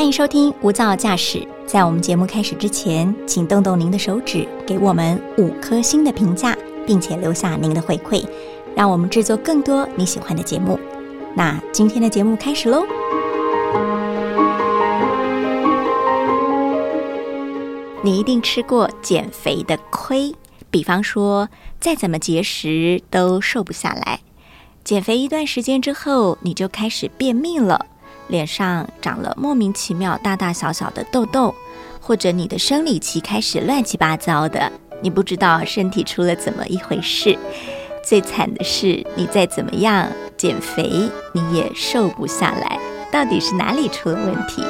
欢迎收听无噪驾驶。在我们节目开始之前，请动动您的手指，给我们五颗星的评价，并且留下您的回馈，让我们制作更多你喜欢的节目。那今天的节目开始喽！你一定吃过减肥的亏，比方说再怎么节食都瘦不下来，减肥一段时间之后，你就开始便秘了。脸上长了莫名其妙大大小小的痘痘，或者你的生理期开始乱七八糟的，你不知道身体出了怎么一回事。最惨的是，你再怎么样减肥，你也瘦不下来，到底是哪里出了问题？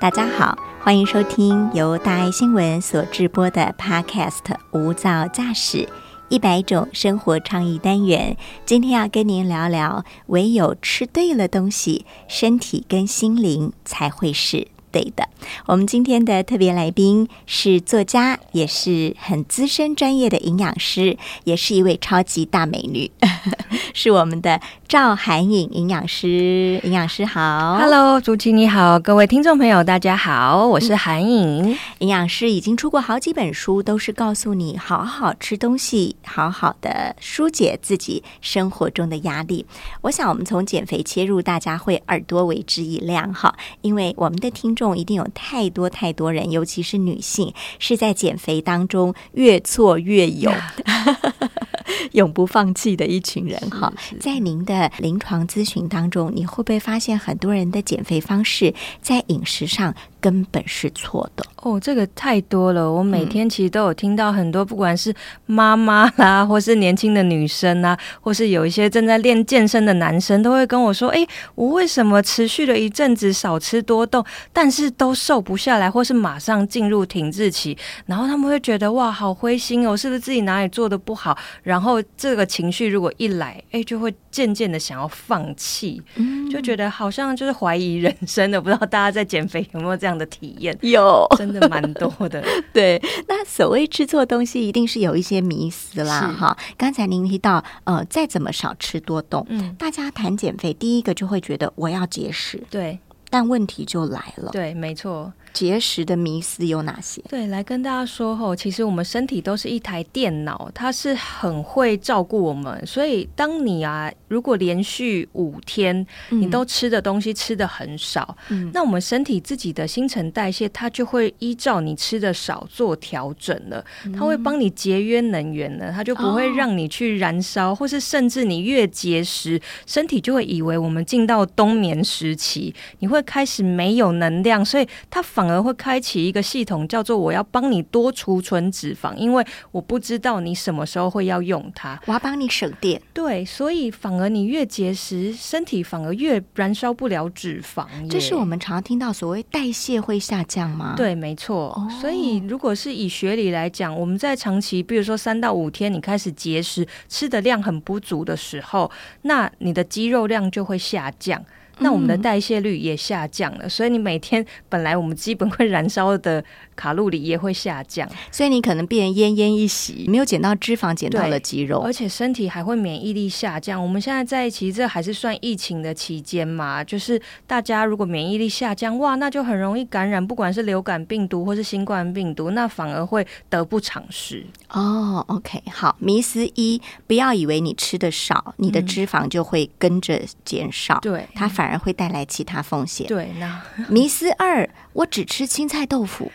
大家好。欢迎收听由大爱新闻所直播的 Podcast《无噪驾驶一百种生活创意单元》。今天要跟您聊聊，唯有吃对了东西，身体跟心灵才会是对的。我们今天的特别来宾是作家，也是很资深专业的营养师，也是一位超级大美女。是我们的赵涵颖营养师，营养师好，Hello，主持你好，各位听众朋友大家好，我是涵颖营养师，已经出过好几本书，都是告诉你好好吃东西，好好的疏解自己生活中的压力。我想我们从减肥切入，大家会耳朵为之一亮哈，因为我们的听一定有太多太多人，尤其是女性，是在减肥当中越挫越勇。永不放弃的一群人哈，在您的临床咨询当中，你会不会发现很多人的减肥方式在饮食上？根本是错的哦，这个太多了。我每天其实都有听到很多，不管是妈妈啦，或是年轻的女生啊，或是有一些正在练健身的男生，都会跟我说：“哎，我为什么持续了一阵子少吃多动，但是都瘦不下来，或是马上进入停滞期？”然后他们会觉得：“哇，好灰心哦，是不是自己哪里做的不好？”然后这个情绪如果一来，哎，就会渐渐的想要放弃，就觉得好像就是怀疑人生的。不知道大家在减肥有没有？这样的体验 有真的蛮多的，对。那所谓吃错东西，一定是有一些迷思啦，哈。刚才您提到，呃，再怎么少吃多动，嗯，大家谈减肥，第一个就会觉得我要节食，对。但问题就来了，对，没错。节食的迷思有哪些？对，来跟大家说吼，其实我们身体都是一台电脑，它是很会照顾我们。所以，当你啊，如果连续五天你都吃的东西吃的很少，那我们身体自己的新陈代谢，它就会依照你吃的少做调整了。它会帮你节约能源了，它就不会让你去燃烧，或是甚至你越节食，身体就会以为我们进到冬眠时期，你会开始没有能量，所以它反。反而会开启一个系统，叫做我要帮你多储存脂肪，因为我不知道你什么时候会要用它，我要帮你省电。对，所以反而你越节食，身体反而越燃烧不了脂肪。这是我们常听到所谓代谢会下降吗？对，没错。所以如果是以学理来讲，我们在长期，比如说三到五天，你开始节食，吃的量很不足的时候，那你的肌肉量就会下降。那我们的代谢率也下降了，所以你每天本来我们基本会燃烧的卡路里也会下降，所以你可能变奄奄一息，没有减到脂肪，减到了肌肉，而且身体还会免疫力下降。我们现在在一起这还是算疫情的期间嘛，就是大家如果免疫力下降，哇，那就很容易感染，不管是流感病毒或是新冠病毒，那反而会得不偿失。哦，OK，好，迷思一，不要以为你吃的少，你的脂肪就会跟着减少，对，它反。而会带来其他风险。对，那 迷思二，我只吃青菜豆腐，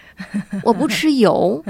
我不吃油，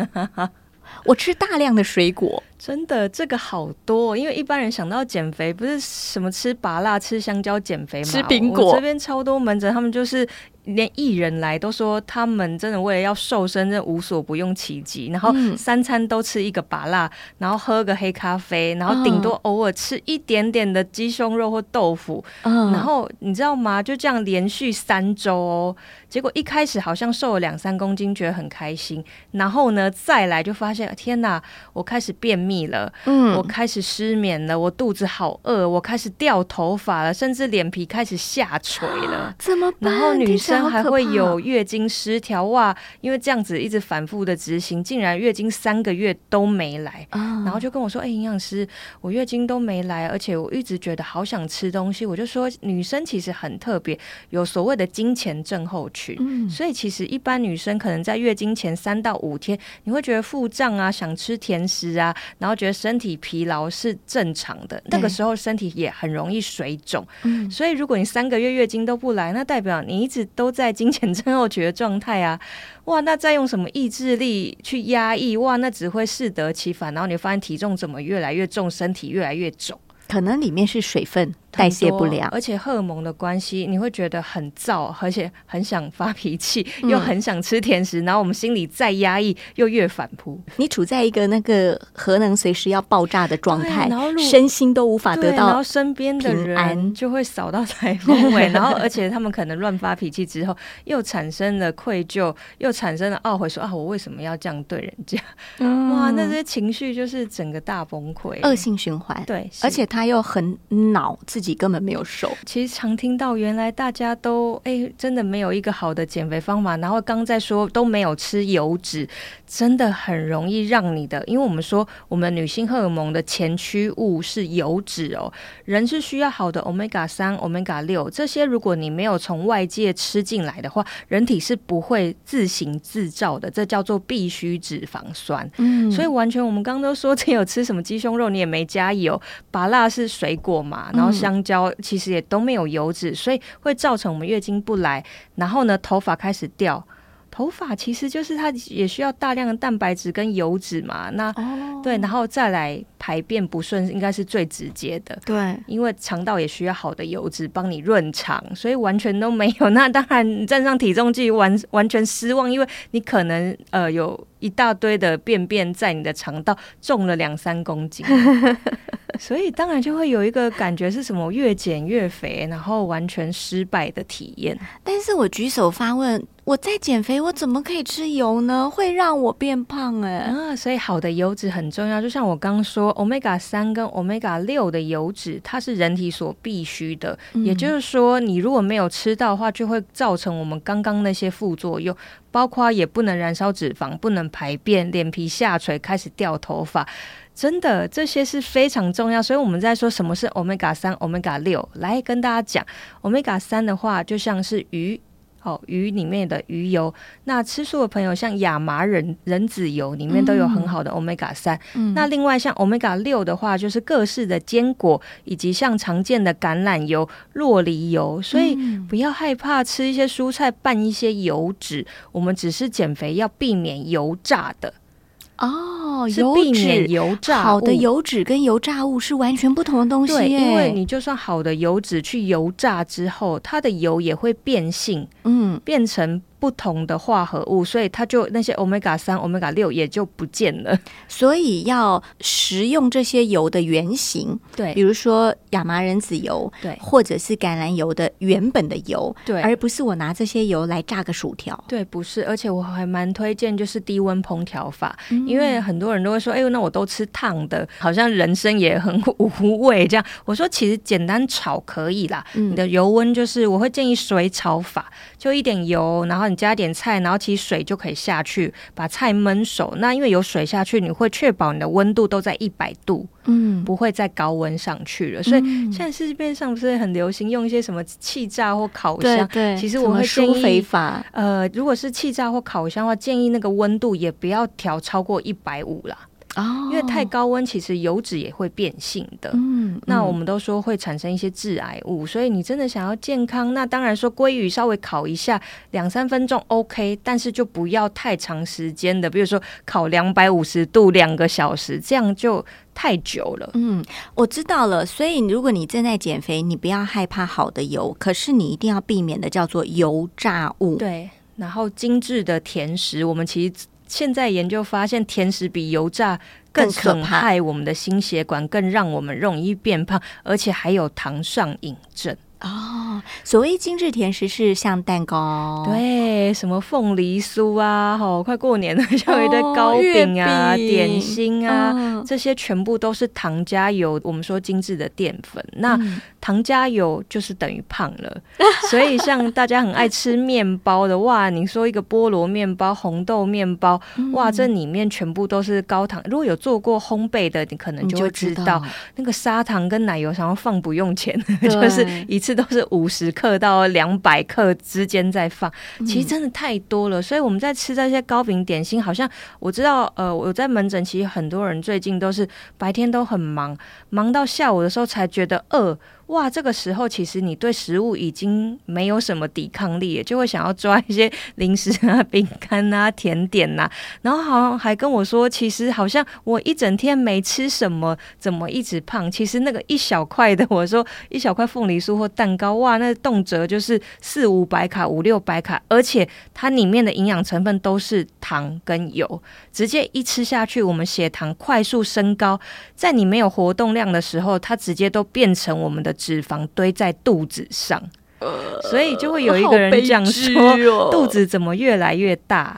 我吃大量的水果。真的，这个好多，因为一般人想到减肥，不是什么吃拔辣、吃香蕉减肥吗？吃苹果。这边超多门诊，他们就是。连艺人来都说，他们真的为了要瘦身，真无所不用其极。然后三餐都吃一个拔辣，然后喝个黑咖啡，然后顶多偶尔吃一点点的鸡胸肉或豆腐。然后你知道吗？就这样连续三周哦。结果一开始好像瘦了两三公斤，觉得很开心。然后呢，再来就发现天哪，我开始便秘。秘了，嗯，我开始失眠了，我肚子好饿，我开始掉头发了，甚至脸皮开始下垂了，怎么办？然后女生还会有月经失调，哇，因为这样子一直反复的执行，竟然月经三个月都没来，然后就跟我说，哎，营养师，我月经都没来，而且我一直觉得好想吃东西，我就说，女生其实很特别，有所谓的金钱症候群，嗯，所以其实一般女生可能在月经前三到五天，你会觉得腹胀啊，想吃甜食啊，然后觉得身体疲劳是正常的。那个时候身体也很容易水肿。嗯，所以如果你三个月月经都不来，那代表你一直都在金钱症候群的状态啊。哇，那再用什么意志力去压抑？哇，那只会适得其反。然后你发现体重怎么越来越重，身体越来越肿，可能里面是水分。代谢不良，而且荷尔蒙的关系，你会觉得很燥，而且很想发脾气，又很想吃甜食，然后我们心里再压抑，又越反扑。你处在一个那个核能随时要爆炸的状态，然后身心都无法得到，然后身边的人就会扫到台风尾，然后而且他们可能乱发脾气之后，又产生了愧疚，又产生了懊悔，说啊，我为什么要这样对人家？哇，那些情绪就是整个大崩溃，恶性循环。对，而且他又很恼自己。己根本没有瘦，其实常听到原来大家都哎，真的没有一个好的减肥方法。然后刚在说都没有吃油脂，真的很容易让你的，因为我们说我们女性荷尔蒙的前驱物是油脂哦，人是需要好的 omega 三、omega 六这些，如果你没有从外界吃进来的话，人体是不会自行制造的，这叫做必需脂肪酸。嗯，所以完全我们刚刚都说，只有吃什么鸡胸肉，你也没加油，拔辣是水果嘛，然后香。香蕉其实也都没有油脂，所以会造成我们月经不来，然后呢，头发开始掉。头发其实就是它也需要大量的蛋白质跟油脂嘛，那对，然后再来排便不顺，应该是最直接的。对，因为肠道也需要好的油脂帮你润肠，所以完全都没有。那当然你站上体重计完完全失望，因为你可能呃有一大堆的便便在你的肠道重了两三公斤，所以当然就会有一个感觉是什么越减越肥，然后完全失败的体验。但是我举手发问。我在减肥，我怎么可以吃油呢？会让我变胖哎！啊，所以好的油脂很重要。就像我刚说，omega 三跟 omega 六的油脂，它是人体所必须的。也就是说，你如果没有吃到的话，就会造成我们刚刚那些副作用，包括也不能燃烧脂肪，不能排便，脸皮下垂，开始掉头发。真的，这些是非常重要。所以我们在说什么是 omega 三、omega 六，来跟大家讲。omega 三的话，就像是鱼。哦，鱼里面的鱼油，那吃素的朋友像亚麻仁仁籽油里面都有很好的 omega 三。那另外像 omega 六的话，就是各式的坚果以及像常见的橄榄油、洛梨油。所以不要害怕吃一些蔬菜拌一些油脂，我们只是减肥要避免油炸的。哦，油脂油炸好的油脂跟油炸物是完全不同的东西。对，因为你就算好的油脂去油炸之后，它的油也会变性，嗯，变成。不同的化合物，所以它就那些 omega 三、omega 六也就不见了。所以要食用这些油的原型，对，比如说亚麻仁籽油，对，或者是橄榄油的原本的油，对，而不是我拿这些油来炸个薯条。对，不是，而且我还蛮推荐就是低温烹调法，因为很多人都会说，哎呦，那我都吃烫的，好像人生也很无味这样。我说其实简单炒可以啦，你的油温就是我会建议水炒法，就一点油，然后你。加点菜，然后其实水就可以下去，把菜焖熟。那因为有水下去，你会确保你的温度都在一百度，嗯，不会再高温上去了。所以现在市面上不是很流行用一些什么气炸或烤箱？对，其实我会建议，呃，如果是气炸或烤箱的话，建议那个温度也不要调超过一百五啦。哦，因为太高温，其实油脂也会变性的。嗯，那我们都说会产生一些致癌物，所以你真的想要健康，那当然说鲑鱼稍微烤一下两三分钟 OK，但是就不要太长时间的，比如说烤两百五十度两个小时，这样就太久了。嗯，我知道了。所以如果你正在减肥，你不要害怕好的油，可是你一定要避免的叫做油炸物。对，然后精致的甜食，我们其实。现在研究发现，甜食比油炸更损害我们的心血管，更让我们容易变胖，而且还有糖上瘾症。哦，所谓精致甜食是像蛋糕，对，什么凤梨酥啊，吼，快过年了，像一堆糕饼啊、点心啊，这些全部都是糖加油。我们说精致的淀粉，那糖加油就是等于胖了。所以像大家很爱吃面包的，哇，你说一个菠萝面包、红豆面包，哇，这里面全部都是高糖。如果有做过烘焙的，你可能就会知道，那个砂糖跟奶油想要放不用钱，就是一次都是五十克到两百克之间在放，其实真的太多了。所以我们在吃这些糕饼点心，好像我知道，呃，我在门诊，其实很多人最近都是白天都很忙，忙到下午的时候才觉得饿。哇，这个时候其实你对食物已经没有什么抵抗力，就会想要抓一些 零食啊、饼干啊、甜点呐，然后好像还跟我说，其实好像我一整天没吃什么，怎么一直胖？其实那个一小块的，我说一小块凤梨酥或蛋糕，哇，那动辄就是四五百卡、五六百卡，而且它里面的营养成分都是糖跟油，直接一吃下去，我们血糖快速升高，在你没有活动量的时候，它直接都变成我们的。脂肪堆在肚子上，所以就会有一个人这样说：肚子怎么越来越大？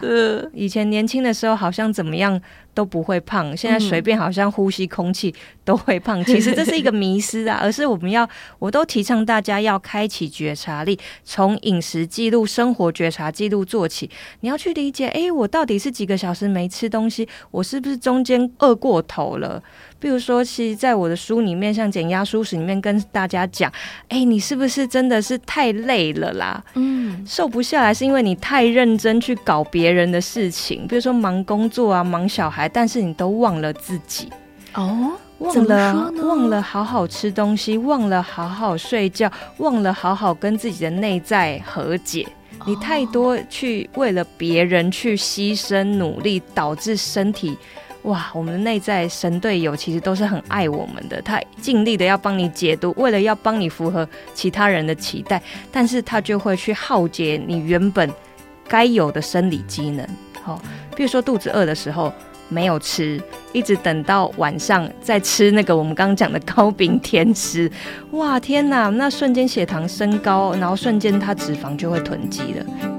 以前年轻的时候好像怎么样？都不会胖，现在随便好像呼吸空气都会胖。其实这是一个迷失啊，而是我们要，我都提倡大家要开启觉察力，从饮食记录、生活觉察记录做起。你要去理解，哎，我到底是几个小时没吃东西？我是不是中间饿过头了？比如说，其实在我的书里面，像减压书史里面跟大家讲，哎，你是不是真的是太累了啦？嗯，瘦不下来是因为你太认真去搞别人的事情，比如说忙工作啊，忙小孩。但是你都忘了自己哦，忘了忘了好好吃东西，忘了好好睡觉，忘了好好跟自己的内在和解。你太多去为了别人去牺牲努力，导致身体哇，我们的内在神队友其实都是很爱我们的，他尽力的要帮你解读，为了要帮你符合其他人的期待，但是他就会去耗竭你原本该有的生理机能。好，比如说肚子饿的时候。没有吃，一直等到晚上再吃那个我们刚刚讲的糕饼甜食，哇天哪，那瞬间血糖升高，然后瞬间它脂肪就会囤积了。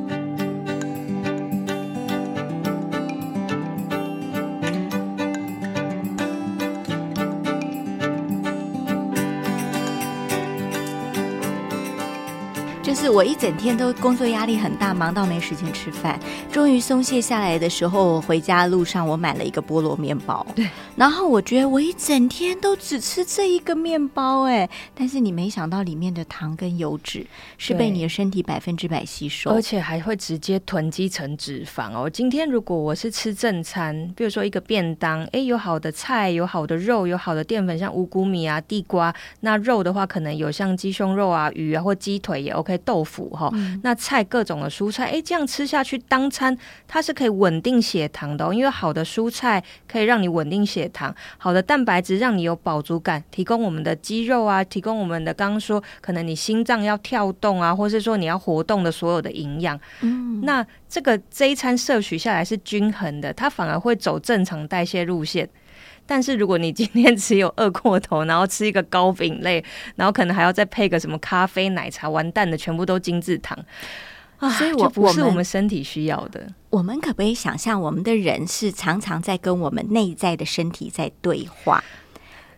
就是我一整天都工作压力很大，忙到没时间吃饭。终于松懈下来的时候，我回家路上我买了一个菠萝面包。对，然后我觉得我一整天都只吃这一个面包，哎，但是你没想到里面的糖跟油脂是被你的身体百分之百吸收，而且还会直接囤积成脂肪哦。今天如果我是吃正餐，比如说一个便当，哎，有好的菜，有好的肉，有好的淀粉，像五谷米啊、地瓜。那肉的话，可能有像鸡胸肉啊、鱼啊或鸡腿也 OK。豆腐哈，那菜各种的蔬菜，哎，这样吃下去当餐，它是可以稳定血糖的哦。因为好的蔬菜可以让你稳定血糖，好的蛋白质让你有饱足感，提供我们的肌肉啊，提供我们的刚刚说可能你心脏要跳动啊，或是说你要活动的所有的营养。嗯，那这个这一餐摄取下来是均衡的，它反而会走正常代谢路线。但是如果你今天只有饿过头，然后吃一个糕饼类，然后可能还要再配个什么咖啡、奶茶，完蛋的，全部都精致糖啊！所以我不是我们身体需要的。我们可不可以想象，我们的人是常常在跟我们内在的身体在对话？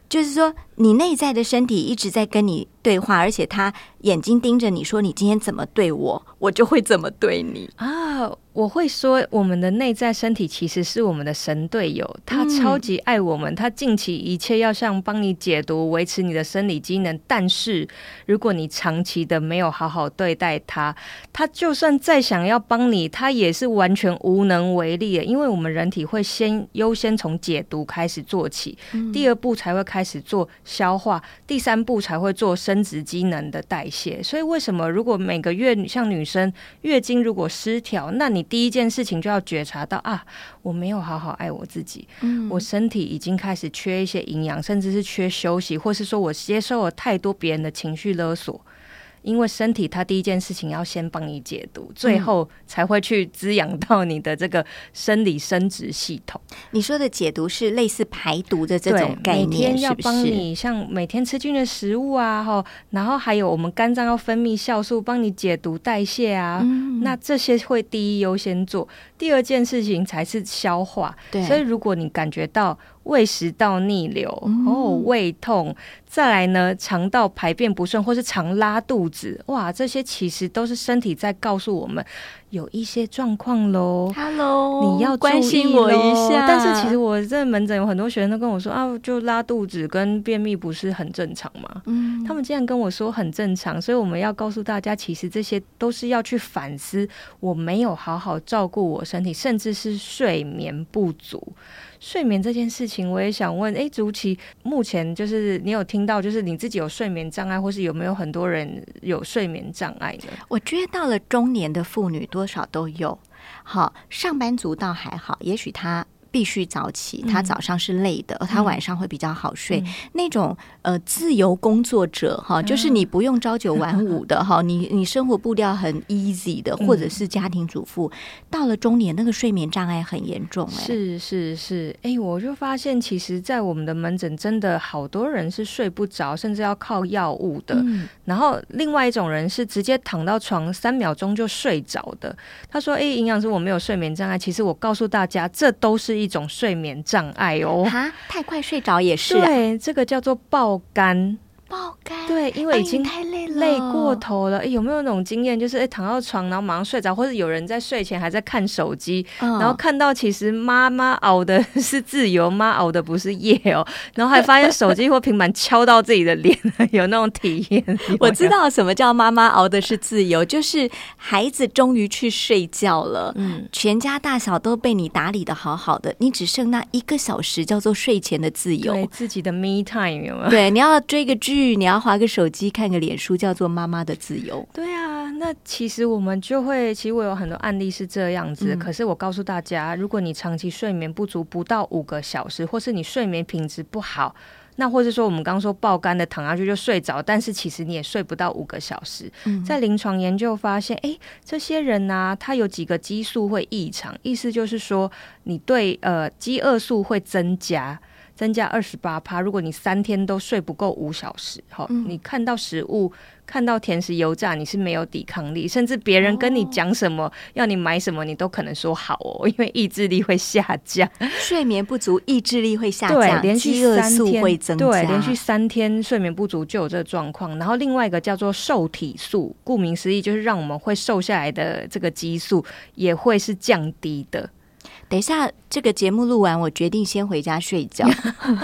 就是说，你内在的身体一直在跟你对话，而且他眼睛盯着你说：“你今天怎么对我，我就会怎么对你啊。”我会说，我们的内在身体其实是我们的神队友，他超级爱我们，他尽其一切要像帮你解毒、维持你的生理机能。但是，如果你长期的没有好好对待他，他就算再想要帮你，他也是完全无能为力的。因为我们人体会先优先从解毒开始做起，第二步才会开始做消化，第三步才会做生殖机能的代谢。所以，为什么如果每个月像女生月经如果失调，那你第一件事情就要觉察到啊，我没有好好爱我自己，嗯，我身体已经开始缺一些营养，甚至是缺休息，或是说我接受了太多别人的情绪勒索。因为身体它第一件事情要先帮你解毒，最后才会去滋养到你的这个生理生殖系统。你说的解毒是类似排毒的这种概念，每天要帮你像每天吃菌的食物啊，哈，然后还有我们肝脏要分泌酵素，帮你解毒代谢啊，那这些会第一优先做，第二件事情才是消化。对，所以如果你感觉到。胃食道逆流哦，胃痛，再来呢，肠道排便不顺，或是常拉肚子，哇，这些其实都是身体在告诉我们有一些状况喽。Hello，你要关心我一下。但是其实我在门诊有很多学生都跟我说啊，就拉肚子跟便秘不是很正常吗？嗯，他们竟然跟我说很正常，所以我们要告诉大家，其实这些都是要去反思，我没有好好照顾我身体，甚至是睡眠不足。睡眠这件事情，我也想问，哎，竹崎，目前就是你有听到，就是你自己有睡眠障碍，或是有没有很多人有睡眠障碍呢？我觉得到了中年的妇女，多少都有。好，上班族倒还好，也许他。必须早起，他早上是累的，他晚上会比较好睡。那种呃自由工作者哈，就是你不用朝九晚五的哈，你你生活步调很 easy 的，或者是家庭主妇，到了中年那个睡眠障碍很严重哎。是是是，哎，我就发现其实，在我们的门诊，真的好多人是睡不着，甚至要靠药物的。然后另外一种人是直接躺到床三秒钟就睡着的。他说：“哎，营养师，我没有睡眠障碍。”其实我告诉大家，这都是。一种睡眠障碍哦，哈，太快睡着也是，对，这个叫做爆肝。爆肝对，因为已经太累了，累过头了。有没有那种经验，就是哎躺到床，然后马上睡着，或者有人在睡前还在看手机，然后看到其实妈妈熬的 是自由，妈熬的不是夜哦，然后还发现手机或平板敲到自己的脸，有那种体验。我知道什么叫妈妈熬的是自由，就是孩子终于去睡觉了，嗯，全家大小都被你打理的好好的，你只剩那一个小时叫做睡前的自由，自己的 me time 有没有？对，你要追个剧。你要划个手机看个脸书，叫做妈妈的自由。对啊，那其实我们就会，其实我有很多案例是这样子。可是我告诉大家，如果你长期睡眠不足，不到五个小时，或是你睡眠品质不好，那或者说我们刚刚说爆肝的躺下去就睡着，但是其实你也睡不到五个小时。在临床研究发现，哎，这些人呢，他有几个激素会异常，意思就是说，你对呃饥饿素会增加。增加二十八趴。如果你三天都睡不够五小时，好，你看到食物、看到甜食、油炸，你是没有抵抗力，甚至别人跟你讲什么，要你买什么，你都可能说好哦，因为意志力会下降。睡眠不足，意志力会下降，对，连续三天会增加，对，连续三天睡眠不足就有这个状况。然后另外一个叫做瘦体素，顾名思义就是让我们会瘦下来的这个激素也会是降低的。等一下，这个节目录完，我决定先回家睡觉。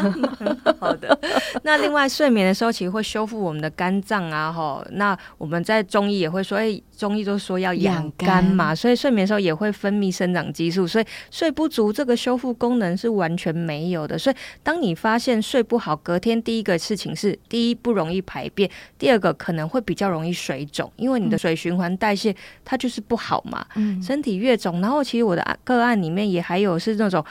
好的。那另外睡眠的时候，其实会修复我们的肝脏啊，哈。那我们在中医也会说，哎，中医都说要养肝嘛，所以睡眠的时候也会分泌生长激素，所以睡不足这个修复功能是完全没有的。所以当你发现睡不好，隔天第一个事情是，第一不容易排便，第二个可能会比较容易水肿，因为你的水循环代谢它就是不好嘛。嗯。身体越肿，然后其实我的个案里面也。也还有是那种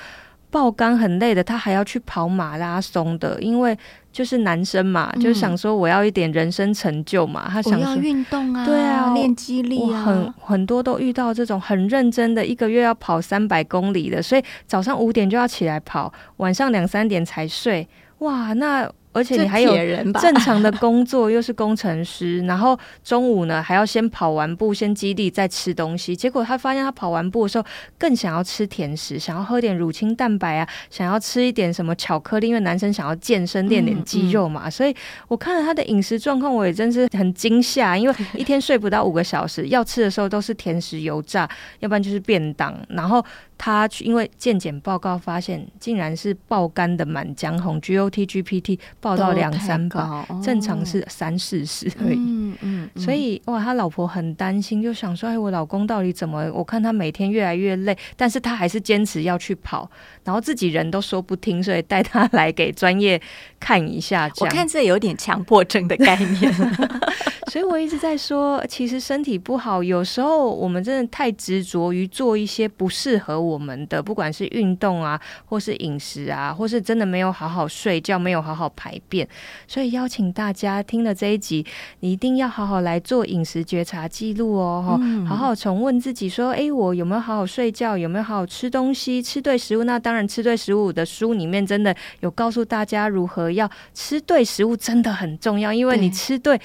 爆肝很累的，他还要去跑马拉松的，因为就是男生嘛，就想说我要一点人生成就嘛，他想要运动啊，对啊，练肌力啊，很很多都遇到这种很认真的，一个月要跑三百公里的，所以早上五点就要起来跑，晚上两三点才睡，哇，那。而且你还有正常的工作，又是工程师，然后中午呢还要先跑完步，先基地再吃东西。结果他发现他跑完步的时候更想要吃甜食，想要喝点乳清蛋白啊，想要吃一点什么巧克力，因为男生想要健身练点肌肉嘛。所以我看了他的饮食状况，我也真是很惊吓，因为 一天睡不到五个小时，要吃的时候都是甜食、油炸，要不然就是便当，然后。他去，因为健检报告发现，竟然是爆肝的满江红，GOT、GPT 报到两三百，正常是三四十而已。嗯嗯，所以哇，他老婆很担心，就想说：“哎，我老公到底怎么？我看他每天越来越累，但是他还是坚持要去跑，然后自己人都说不听，所以带他来给专业看一下。我看这有点强迫症的概念。所以我一直在说，其实身体不好，有时候我们真的太执着于做一些不适合我们的，不管是运动啊，或是饮食啊，或是真的没有好好睡觉，没有好好排便。所以邀请大家听了这一集，你一定要好好来做饮食觉察记录哦，哈，好好重问自己说，哎，我有没有好好睡觉？有没有好好吃东西？吃对食物？那当然，吃对食物的书里面真的有告诉大家如何要吃对食物，真的很重要，因为你吃对。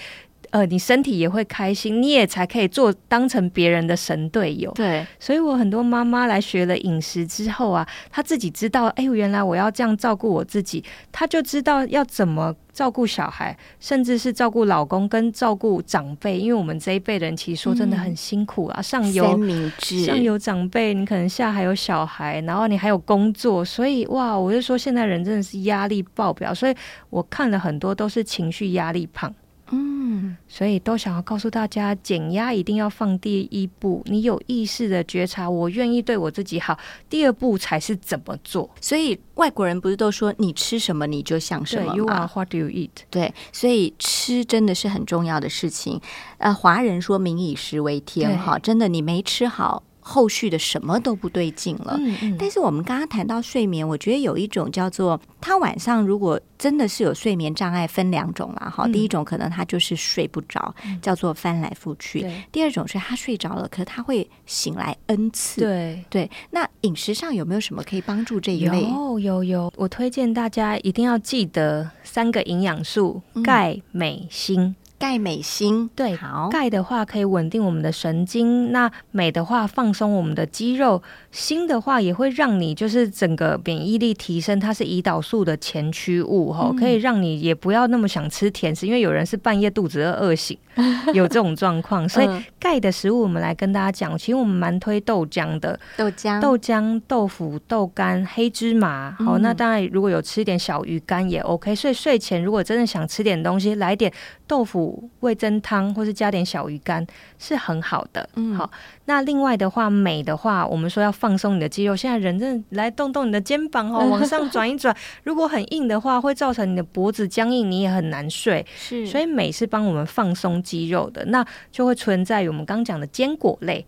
呃，你身体也会开心，你也才可以做当成别人的神队友。对，所以我很多妈妈来学了饮食之后啊，她自己知道，哎，原来我要这样照顾我自己，她就知道要怎么照顾小孩，甚至是照顾老公跟照顾长辈。因为我们这一辈人其实说真的很辛苦啊，上有上有长辈，你可能下还有小孩，然后你还有工作，所以哇，我就说现在人真的是压力爆表，所以我看了很多都是情绪压力胖。嗯，所以都想要告诉大家，减压一定要放第一步。你有意识的觉察，我愿意对我自己好。第二步才是怎么做。所以外国人不是都说，你吃什么你就像什么 y o u are what do you eat？对，所以吃真的是很重要的事情。呃，华人说民以食为天，哈，真的，你没吃好。后续的什么都不对劲了，但是我们刚刚谈到睡眠，我觉得有一种叫做他晚上如果真的是有睡眠障碍，分两种啦。哈。第一种可能他就是睡不着，叫做翻来覆去；第二种是他睡着了，可是他会醒来 n 次。对对，那饮食上有没有什么可以帮助这一类？有有有，我推荐大家一定要记得三个营养素：钙、镁、锌。钙镁锌对，好。钙的话可以稳定我们的神经，那镁的话放松我们的肌肉，锌的话也会让你就是整个免疫力提升，它是胰岛素的前驱物哈，可以让你也不要那么想吃甜食，因为有人是半夜肚子饿饿醒，有这种状况，所以钙的食物我们来跟大家讲，其实我们蛮推豆浆的，豆浆、豆浆、豆腐、豆干、黑芝麻，好，那当然如果有吃点小鱼干也 OK，所以睡前如果真的想吃点东西，来点豆腐。味增汤，或是加点小鱼干是很好的。嗯，好。那另外的话，美的话，我们说要放松你的肌肉。现在人真的来动动你的肩膀哦，往上转一转。如果很硬的话，会造成你的脖子僵硬，你也很难睡。是，所以美是帮我们放松肌肉的。那就会存在于我们刚讲的坚果类。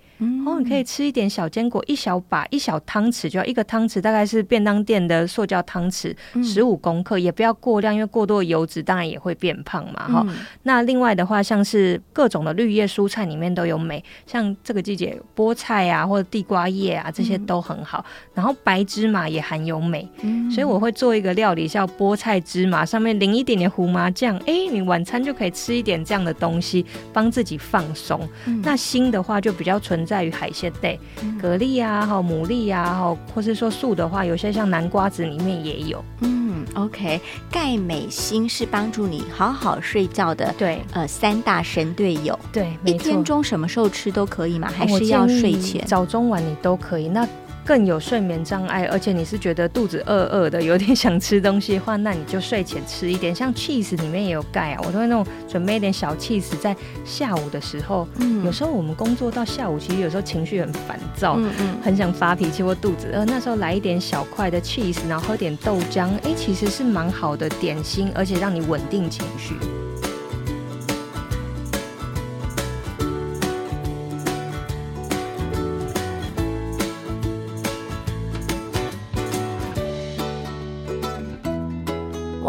哦，你可以吃一点小坚果，一小把，一小汤匙，就要一个汤匙，大概是便当店的塑胶汤匙，十五公克，也不要过量，因为过多的油脂当然也会变胖嘛。哈，那另外的话，像是各种的绿叶蔬菜里面都有镁，像这个季节菠菜啊，或者地瓜叶啊，这些都很好。然后白芝麻也含有镁，所以我会做一个料理叫菠菜芝麻，上面淋一点点胡麻酱，哎，你晚餐就可以吃一点这样的东西，帮自己放松。那锌的话就比较存在于海鲜类，蛤蜊啊，哈，牡蛎啊，哈，或是说素的话，有些像南瓜子里面也有。嗯，OK，钙镁锌是帮助你好好睡觉的。对，呃，三大神队友。对，一天中什么时候吃都可以吗？还是要睡前？早中晚你都可以。那更有睡眠障碍，而且你是觉得肚子饿饿的，有点想吃东西的话，那你就睡前吃一点。像 cheese 里面也有钙啊，我都会那种准备一点小 cheese，在下午的时候，嗯，有时候我们工作到下午，其实有时候情绪很烦躁，嗯嗯，很想发脾气或肚子饿，那时候来一点小块的 cheese，然后喝点豆浆，哎，其实是蛮好的点心，而且让你稳定情绪。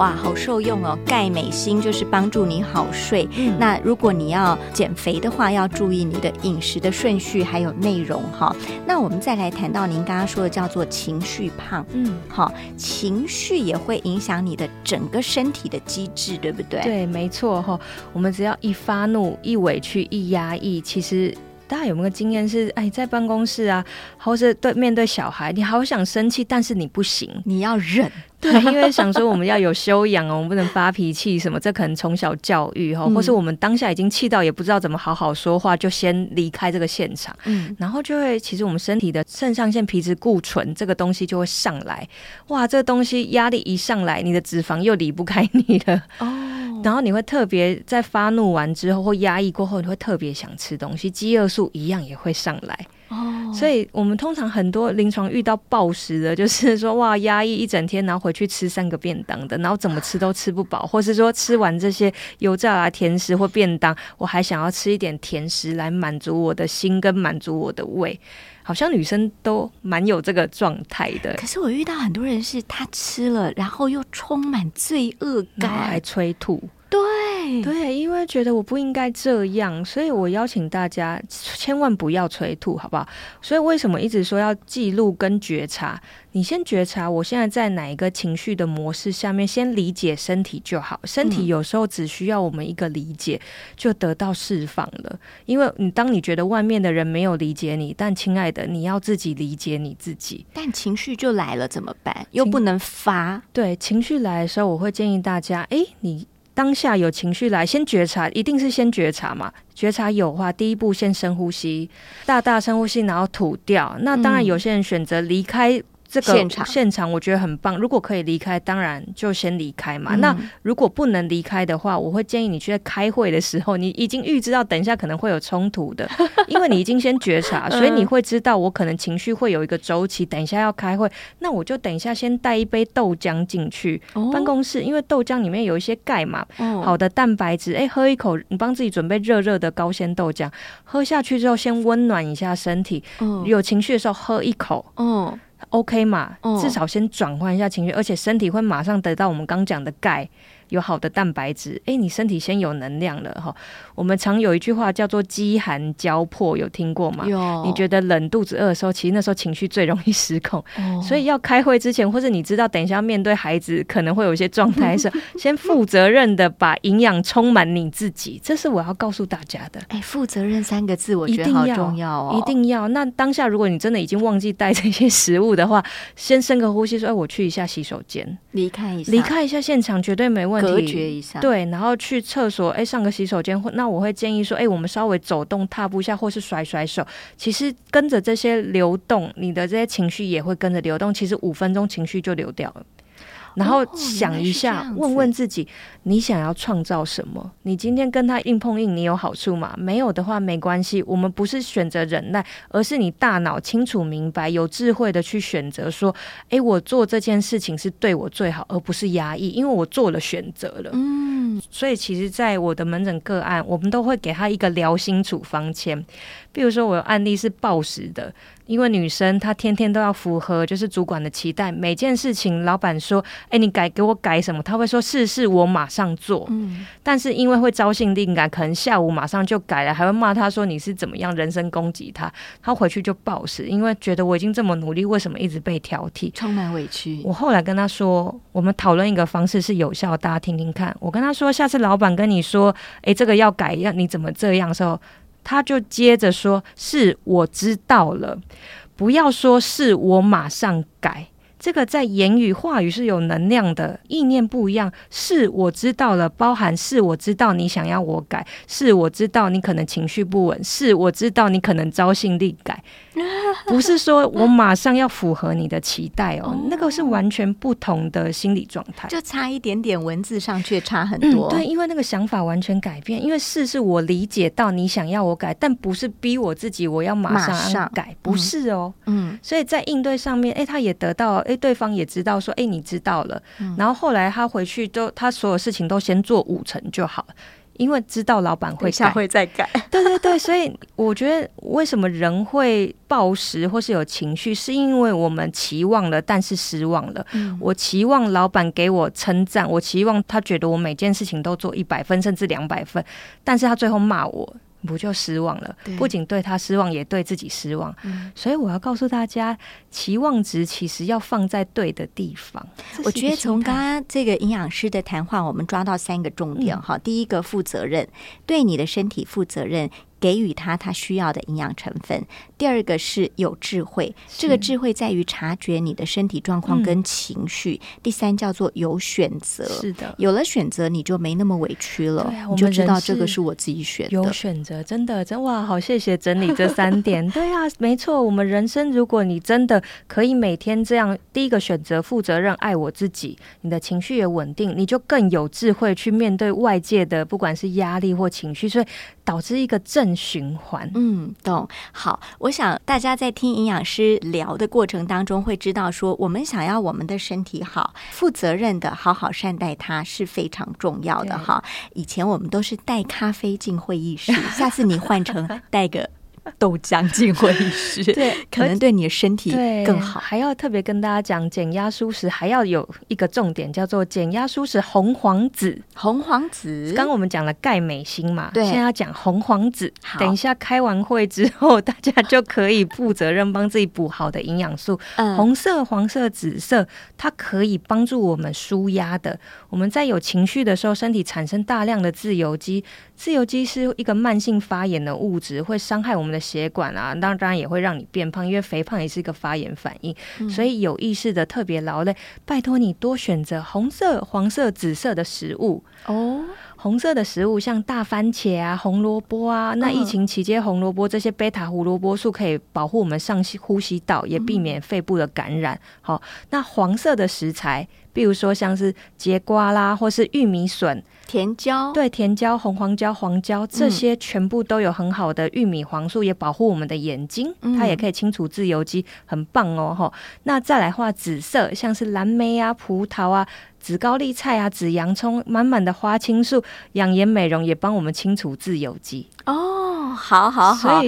哇，好受用哦！钙镁锌就是帮助你好睡。那如果你要减肥的话，要注意你的饮食的顺序还有内容哈。那我们再来谈到您刚刚说的叫做情绪胖，嗯，好，情绪也会影响你的整个身体的机制，对不对？对，没错哈。我们只要一发怒、一委屈、一压抑，其实。大家有没有经验是，哎，在办公室啊，或是对面对小孩，你好想生气，但是你不行，你要忍，对，因为想说我们要有修养哦，我们不能发脾气什么，这可能从小教育哈，或是我们当下已经气到也不知道怎么好好说话，就先离开这个现场，嗯，然后就会其实我们身体的肾上腺皮质固醇这个东西就会上来，哇，这个东西压力一上来，你的脂肪又离不开你了，哦。然后你会特别在发怒完之后或压抑过后，你会特别想吃东西，饥饿素一样也会上来。哦，所以我们通常很多临床遇到暴食的，就是说哇，压抑一整天，然后回去吃三个便当的，然后怎么吃都吃不饱，或是说吃完这些油炸啊甜食或便当，我还想要吃一点甜食来满足我的心跟满足我的胃。好像女生都蛮有这个状态的，可是我遇到很多人是他吃了，然后又充满罪恶感，还催吐。对，对，因为觉得我不应该这样，所以我邀请大家千万不要催吐，好不好？所以为什么一直说要记录跟觉察？你先觉察我现在在哪一个情绪的模式下面，先理解身体就好。身体有时候只需要我们一个理解，就得到释放了。因为你当你觉得外面的人没有理解你，但亲爱的，你要自己理解你自己。但情绪就来了怎么办？又不能发。对，情绪来的时候，我会建议大家：哎，你当下有情绪来，先觉察，一定是先觉察嘛。觉察有话，第一步先深呼吸，大大深呼吸，然后吐掉。那当然，有些人选择离开。这个现场。现场我觉得很棒，如果可以离开，当然就先离开嘛。那如果不能离开的话，我会建议你去在开会的时候，你已经预知到等一下可能会有冲突的，因为你已经先觉察，所以你会知道我可能情绪会有一个周期，等一下要开会，那我就等一下先带一杯豆浆进去办公室，因为豆浆里面有一些钙嘛，好的蛋白质，哎，喝一口，你帮自己准备热热的高鲜豆浆，喝下去之后先温暖一下身体，有情绪的时候喝一口，嗯。OK 嘛，至少先转换一下情绪，而且身体会马上得到我们刚讲的钙。有好的蛋白质，哎，你身体先有能量了哈。我们常有一句话叫做“饥寒交迫”，有听过吗？有。你觉得冷肚子饿的时候，其实那时候情绪最容易失控。所以要开会之前，或者你知道等一下面对孩子可能会有一些状态，是 先负责任的把营养充满你自己。这是我要告诉大家的。哎，负责任三个字，我觉得好重要哦。一定要。那当下如果你真的已经忘记带这些食物的话，先深个呼吸，说：“哎，我去一下洗手间，离开一下，离开一下现场，绝对没问题。”隔绝一下。对，然后去厕所，哎，上个洗手间，或那我会建议说，哎，我们稍微走动、踏步一下，或是甩甩手。其实跟着这些流动，你的这些情绪也会跟着流动。其实五分钟情绪就流掉了。然后想一下，问问自己，你想要创造什么？你今天跟他硬碰硬，你有好处吗？没有的话，没关系。我们不是选择忍耐，而是你大脑清楚明白、有智慧的去选择，说，哎，我做这件事情是对我最好，而不是压抑，因为我做了选择了。嗯，所以其实，在我的门诊个案，我们都会给他一个疗心处方签。比如说，我有案例是暴食的。因为女生她天天都要符合就是主管的期待，每件事情老板说，哎，你改给我改什么？她会说是是，我马上做。嗯，但是因为会招性定感，可能下午马上就改了，还会骂她说你是怎么样人身攻击她？”她回去就暴食，因为觉得我已经这么努力，为什么一直被挑剔？充满委屈。我后来跟她说，我们讨论一个方式是有效，大家听听看。我跟她说，说下次老板跟你说，哎，这个要改，要你怎么这样时候。他就接着说：“是我知道了，不要说是我马上改。这个在言语话语是有能量的，意念不一样。是我知道了，包含是我知道你想要我改，是我知道你可能情绪不稳，是我知道你可能招性力改。”不是说我马上要符合你的期待哦，那个是完全不同的心理状态，就差一点点文字上却差很多。对，因为那个想法完全改变，因为是是我理解到你想要我改，但不是逼我自己我要马上改，不是哦。嗯，所以在应对上面，哎，他也得到，哎，对方也知道说，哎，你知道了。然后后来他回去都，他所有事情都先做五成就好了。因为知道老板会下会再改，对对对，所以我觉得为什么人会暴食或是有情绪，是因为我们期望了，但是失望了。我期望老板给我称赞，我期望他觉得我每件事情都做一百分甚至两百分，但是他最后骂我。不就失望了？不仅对他失望，也对自己失望。所以我要告诉大家，期望值其实要放在对的地方。我觉得从刚刚这个营养师的谈话，我们抓到三个重点哈。第一个，负责任，对你的身体负责任。给予他他需要的营养成分。第二个是有智慧，这个智慧在于察觉你的身体状况跟情绪。第三叫做有选择，是的，有了选择你就没那么委屈了，你就知道这个是我自己选的。有选择，真的真哇，好谢谢整理这三点。对啊，没错，我们人生如果你真的可以每天这样，第一个选择负责任，爱我自己，你的情绪也稳定，你就更有智慧去面对外界的不管是压力或情绪，所以导致一个正。循环，嗯，懂。好，我想大家在听营养师聊的过程当中，会知道说，我们想要我们的身体好，负责任的好好善待它是非常重要的哈。以前我们都是带咖啡进会议室，下次你换成带个。豆浆进会议室，对，可能对你的身体更好。还要特别跟大家讲，减压舒食还要有一个重点，叫做减压舒食红黄紫。红黄紫，刚我们讲了钙镁锌嘛，对，现在要讲红黄紫。等一下开完会之后，大家就可以负责任帮自己补好的营养素。红色、黄色、紫色，它可以帮助我们舒压的。我们在有情绪的时候，身体产生大量的自由基。自由基是一个慢性发炎的物质，会伤害我们的血管啊，当然也会让你变胖，因为肥胖也是一个发炎反应。所以有意识的特别劳累，拜托你多选择红色、黄色、紫色的食物哦。红色的食物像大番茄啊、红萝卜啊，那疫情期间红萝卜这些贝塔胡萝卜素可以保护我们上呼吸道，也避免肺部的感染。好，那黄色的食材，比如说像是节瓜啦，或是玉米笋。甜椒对甜椒、红黄椒、黄椒这些全部都有很好的玉米黄素，也保护我们的眼睛，它也可以清除自由基，很棒哦哈。那再来画紫色，像是蓝莓啊、葡萄啊、紫高丽菜啊、紫洋葱，满满的花青素，养颜美容也帮我们清除自由基。哦。好好好，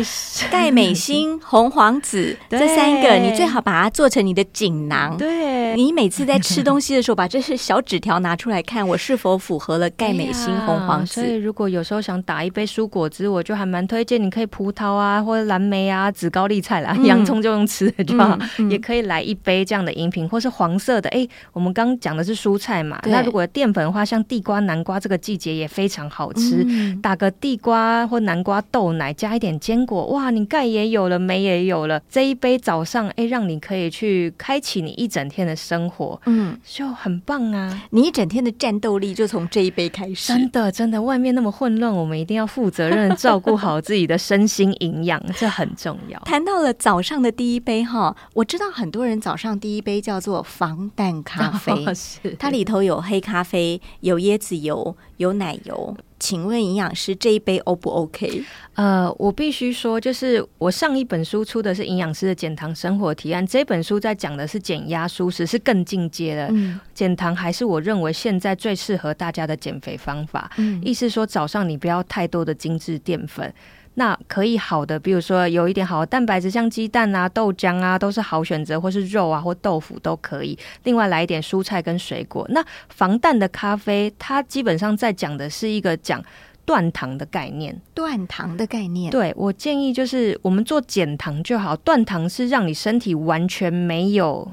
钙镁锌红黄紫 这三个，你最好把它做成你的锦囊。对，你每次在吃东西的时候，把这些小纸条拿出来看，我是否符合了钙镁锌红黄紫。所以，如果有时候想打一杯蔬果汁，我就还蛮推荐，你可以葡萄啊，或者蓝莓啊，紫高丽菜啦，洋葱就用吃的就好，也可以来一杯这样的饮品，或是黄色的。哎，我们刚讲的是蔬菜嘛，那如果淀粉的话，像地瓜、南瓜，这个季节也非常好吃，打个地瓜或南瓜豆。奶加一点坚果，哇，你钙也有了，镁也有了。这一杯早上，哎，让你可以去开启你一整天的生活，嗯，就很棒啊！你一整天的战斗力就从这一杯开始。真的，真的，外面那么混乱，我们一定要负责任，照顾好自己的身心营养，这很重要。谈到了早上的第一杯哈，我知道很多人早上第一杯叫做防弹咖啡，是它里头有黑咖啡，有椰子油，有奶油。请问营养师这一杯 O 不 OK？呃，我必须说，就是我上一本书出的是营养师的减糖生活提案，这本书在讲的是减压舒适，是更进阶的。减糖还是我认为现在最适合大家的减肥方法。嗯，意思说早上你不要太多的精致淀粉。那可以好的，比如说有一点好的蛋白质，像鸡蛋啊、豆浆啊，都是好选择，或是肉啊或豆腐都可以。另外来一点蔬菜跟水果。那防弹的咖啡，它基本上在讲的是一个讲断糖的概念。断糖的概念，对我建议就是我们做减糖就好。断糖是让你身体完全没有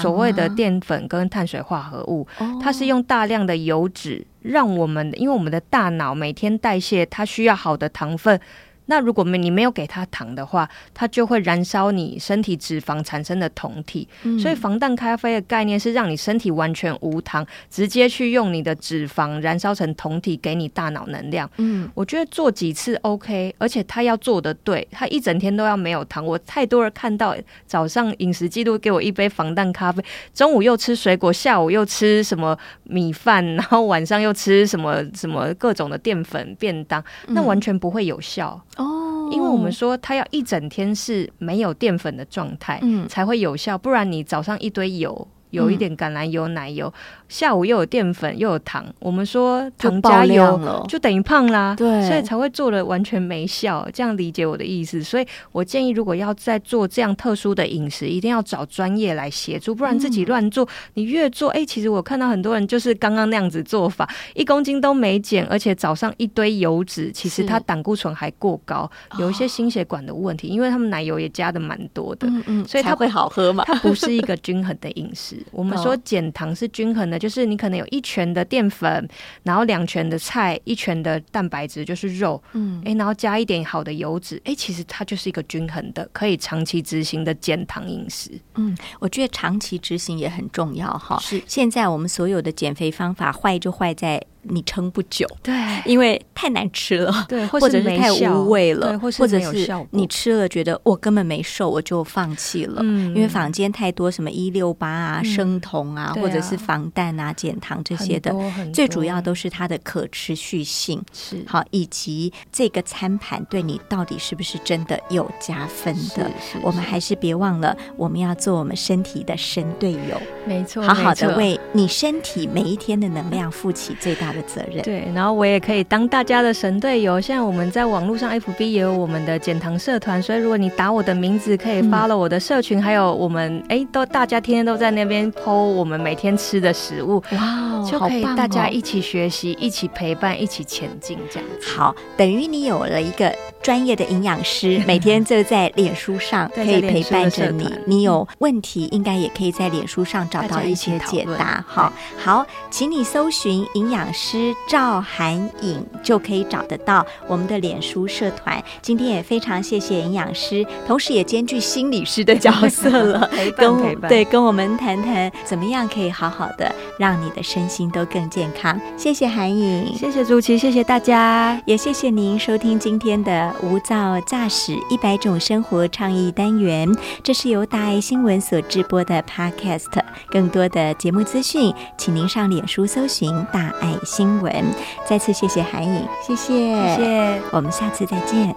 所谓的淀粉跟碳水化合物，它是用大量的油脂，让我们因为我们的大脑每天代谢它需要好的糖分。那如果没你没有给它糖的话，它就会燃烧你身体脂肪产生的酮体。所以防弹咖啡的概念是让你身体完全无糖，直接去用你的脂肪燃烧成酮体，给你大脑能量。嗯，我觉得做几次 OK，而且他要做的对，他一整天都要没有糖。我太多人看到早上饮食记录给我一杯防弹咖啡，中午又吃水果，下午又吃什么米饭，然后晚上又吃什么什么各种的淀粉便当，那完全不会有效。哦，因为我们说它要一整天是没有淀粉的状态，嗯，才会有效，不然你早上一堆油，有一点橄榄油、奶油。下午又有淀粉又有糖，我们说糖加油就等于胖啦，对，所以才会做的完全没效。这样理解我的意思，所以我建议如果要再做这样特殊的饮食，一定要找专业来协助，不然自己乱做，你越做，哎，其实我看到很多人就是刚刚那样子做法，一公斤都没减，而且早上一堆油脂，其实他胆固醇还过高，有一些心血管的问题，因为他们奶油也加的蛮多的，嗯嗯，所以它会好喝嘛？它不是一个 均衡的饮食。我们说减糖是均衡的。就是你可能有一拳的淀粉，然后两拳的菜，一拳的蛋白质就是肉，嗯，哎，然后加一点好的油脂，哎，其实它就是一个均衡的，可以长期执行的减糖饮食。嗯，我觉得长期执行也很重要哈。是，现在我们所有的减肥方法坏就坏在。你撑不久，对，因为太难吃了，对，或者是太无味了，或者是你吃了觉得我根本没瘦，我就放弃了。嗯，因为坊间太多什么一六八啊、生酮啊，或者是防弹啊、减糖这些的，最主要都是它的可持续性。是。好，以及这个餐盘对你到底是不是真的有加分的。我们还是别忘了，我们要做我们身体的神队友，没错，好好的为你身体每一天的能量负起最大的。的责任。对，然后我也可以当大家的神队友。现在我们在网络上 FB 也有我们的减糖社团，所以如果你打我的名字，可以发了我的社群，还有我们哎，都大家天天都在那边 PO 我们每天吃的食物，哇，就可以大家一起学习，一起陪伴，一起前进，这样子。好，等于你有了一个专业的营养师，每天就在脸书上可以陪伴着你。你有问题，应该也可以在脸书上找到一些解答。好，好，请你搜寻营养师赵涵颖，就可以找得到我们的脸书社团。今天也非常谢谢营养师，同时也兼具心理师的角色了，跟陪伴，对，跟我们谈谈怎么样可以好好的让你的身心都更健康。谢谢韩颖，谢谢朱琪，谢谢大家，也谢谢您收听今天的无噪驾驶一百种生活倡议单元。这是由大爱新闻所直播的 Podcast。更多的节目资讯，请您上脸书搜寻“大爱新闻”。再次谢谢韩颖，谢谢，谢谢，我们下次再见。